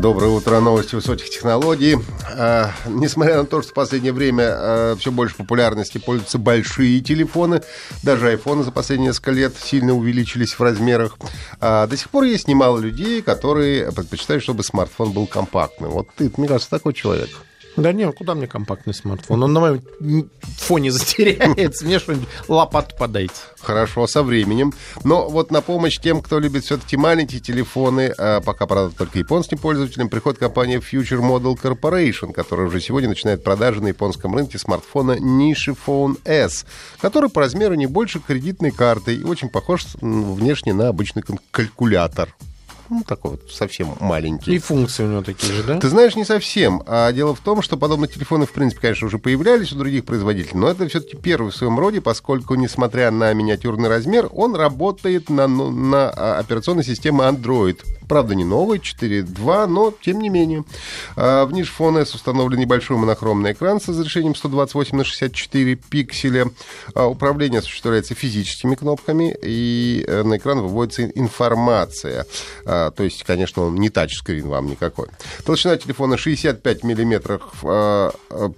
Доброе утро, новости высоких технологий. А, несмотря на то, что в последнее время а, все больше популярности пользуются большие телефоны, даже айфоны за последние несколько лет сильно увеличились в размерах, а, до сих пор есть немало людей, которые предпочитают, чтобы смартфон был компактным. Вот ты, мне кажется, такой человек. Да не, куда мне компактный смартфон? Он на моем фоне затеряется, мне что-нибудь лопату подайте. Хорошо, со временем. Но вот на помощь тем, кто любит все-таки маленькие телефоны, а пока, правда, только японским пользователям, приходит компания Future Model Corporation, которая уже сегодня начинает продажи на японском рынке смартфона Nishi Phone S, который по размеру не больше кредитной карты и очень похож внешне на обычный калькулятор ну, такой вот совсем маленький. И функции у него такие же, да? Ты знаешь, не совсем. А дело в том, что подобные телефоны, в принципе, конечно, уже появлялись у других производителей, но это все-таки первый в своем роде, поскольку, несмотря на миниатюрный размер, он работает на, ну, на а, операционной системе Android. Правда, не новый, 4.2, но тем не менее. А, в нише Phone S установлен небольшой монохромный экран с разрешением 128 на 64 пикселя. А, управление осуществляется физическими кнопками, и э, на экран выводится информация. А, то есть, конечно, он не тачскрин вам никакой. Толщина телефона 65 миллиметров а,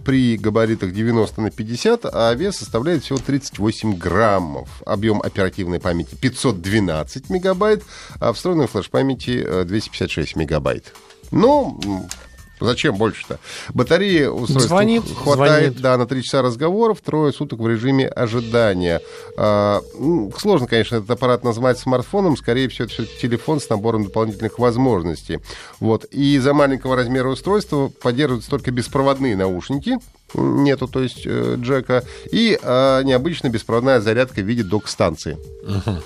при габаритах 90 на 50, а вес составляет всего 38 граммов. Объем оперативной памяти 512 мегабайт, а встроенной флеш-памяти 256 мегабайт. Ну, Зачем больше-то? Батареи устройства звонит, хватает звонит. Да, на 3 часа разговоров, трое суток в режиме ожидания. А, ну, сложно, конечно, этот аппарат назвать смартфоном. Скорее всего, это все телефон с набором дополнительных возможностей. Вот. И из-за маленького размера устройства поддерживаются только беспроводные наушники, нету, то есть э, джека, и э, необычная беспроводная зарядка в виде док-станции. Uh-huh.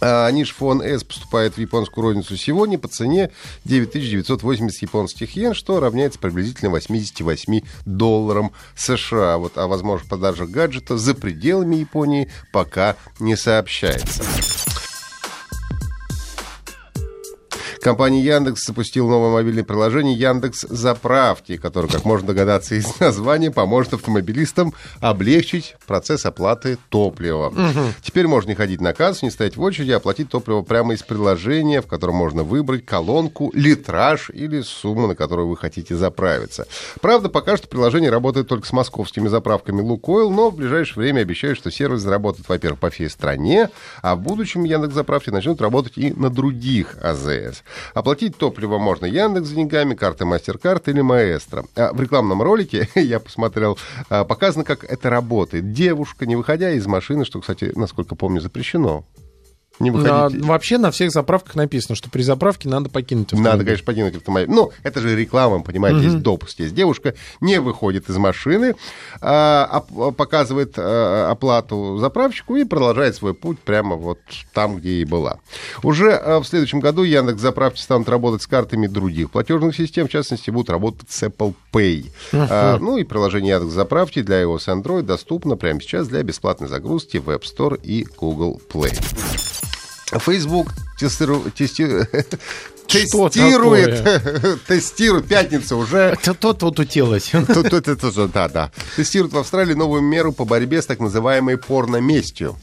А Ниш Фон S поступает в японскую розницу сегодня по цене 9980 японских йен, что равняется приблизительно 88 долларам США. Вот о возможных продажах гаджета за пределами Японии пока не сообщается. Компания Яндекс запустила новое мобильное приложение Яндекс Заправки, которое, как можно догадаться из названия, поможет автомобилистам облегчить процесс оплаты топлива. Угу. Теперь можно не ходить на кассу, не стоять в очереди, а оплатить топливо прямо из приложения, в котором можно выбрать колонку, литраж или сумму, на которую вы хотите заправиться. Правда, пока что приложение работает только с московскими заправками Лукойл, но в ближайшее время обещают, что сервис заработает, во-первых, по всей стране, а в будущем Яндекс Заправки начнут работать и на других АЗС. Оплатить топливо можно Яндекс деньгами, карты MasterCard или Маэстро. А в рекламном ролике, я посмотрел, а, показано, как это работает. Девушка, не выходя из машины, что, кстати, насколько помню, запрещено. Не выходите. На, вообще на всех заправках написано, что при заправке надо покинуть автомобиль. Надо, конечно, покинуть автомобиль. Ну, это же реклама, понимаете, угу. есть допуск. Есть девушка, не выходит из машины, а, а, показывает а, оплату заправщику и продолжает свой путь прямо вот там, где и была. Уже а, в следующем году Яндекс заправки станут работать с картами других платежных систем, в частности, будут работать с Apple Pay. Uh-huh. А, ну и приложение Яндекс заправки для iOS и Android доступно прямо сейчас для бесплатной загрузки в App Store и Google Play. Facebook тестирует, тестирует, тестирует, пятница уже. Это то тут утелось. Да, да. Тестирует в Австралии новую меру по борьбе с так называемой порноместью.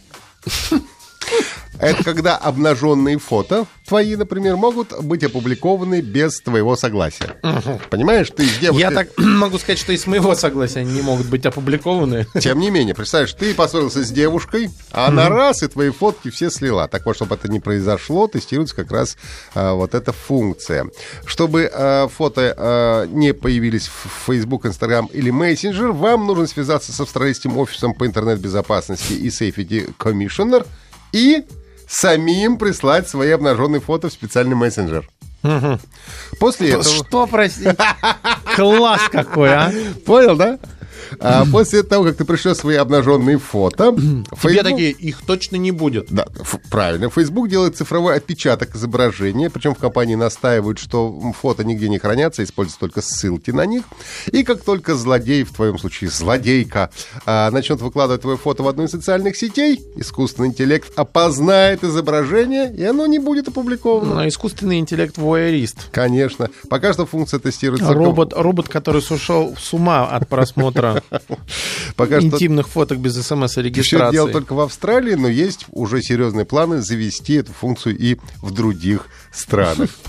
Это когда обнаженные фото твои, например, могут быть опубликованы без твоего согласия. Угу. Понимаешь, ты с девушкой... Я так могу сказать, что и с моего согласия они не могут быть опубликованы. Тем не менее, представляешь, ты поссорился с девушкой, а она угу. раз, и твои фотки все слила. Так вот, чтобы это не произошло, тестируется как раз а, вот эта функция. Чтобы а, фото а, не появились в Facebook, Instagram или Messenger, вам нужно связаться с австралийским офисом по интернет-безопасности и Safety Commissioner и самим прислать свои обнаженные фото в специальный мессенджер. После этого... Что, прости? Класс какой, а? Понял, да? А после того, как ты пришлешь свои обнаженные фото... Тебе такие, их точно не будет. Да, правильно. Facebook делает цифровой отпечаток изображения, причем в компании настаивают, что фото нигде не хранятся, используются только ссылки на них. И как только злодей, в твоем случае злодейка, а, начнет выкладывать твое фото в одну из социальных сетей, искусственный интеллект опознает изображение, и оно не будет опубликовано. Но искусственный интеллект воерист. Конечно. Пока что функция тестируется... Робот, робот, который сошел с ума от просмотра Пока что интимных фоток без Все дело смс-регистрации. только в Австралии, но есть уже серьезные планы завести эту функцию и в других странах.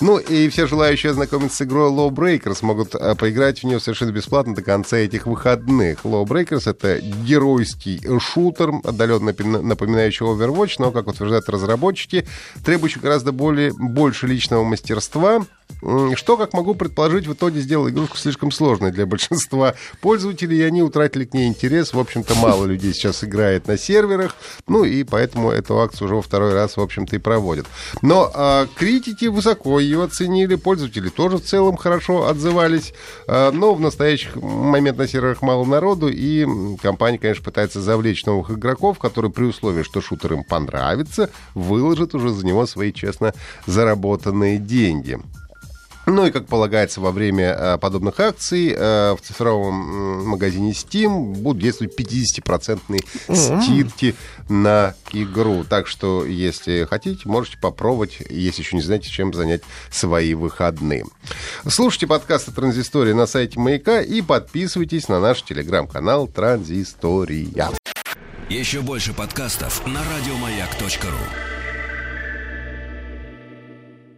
Ну и все желающие ознакомиться с игрой Lawbreakers могут а, поиграть в нее совершенно бесплатно до конца этих выходных. Lawbreakers — это геройский шутер, отдаленно напоминающий Overwatch, но, как утверждают разработчики, требующий гораздо более, больше личного мастерства, что, как могу предположить, в итоге сделало игрушку слишком сложной для большинства пользователей, и они утратили к ней интерес. В общем-то, мало людей сейчас играет на серверах, ну и поэтому эту акцию уже во второй раз, в общем-то, и проводят. Но а, критики высоко ее оценили, пользователи тоже в целом хорошо отзывались, А, но в настоящий момент на серверах мало народу, и компания, конечно, пытается завлечь новых игроков, которые при условии, что шутер им понравится, выложат уже за него свои честно заработанные деньги. Ну и, как полагается, во время э, подобных акций э, в цифровом магазине Steam будут действовать 50-процентные скидки на игру. Так что, если хотите, можете попробовать, если еще не знаете, чем занять свои выходные. Слушайте подкасты «Транзистория» на сайте Маяка и подписывайтесь на наш телеграм-канал «Транзистория». Еще больше подкастов на радиомаяк.ру.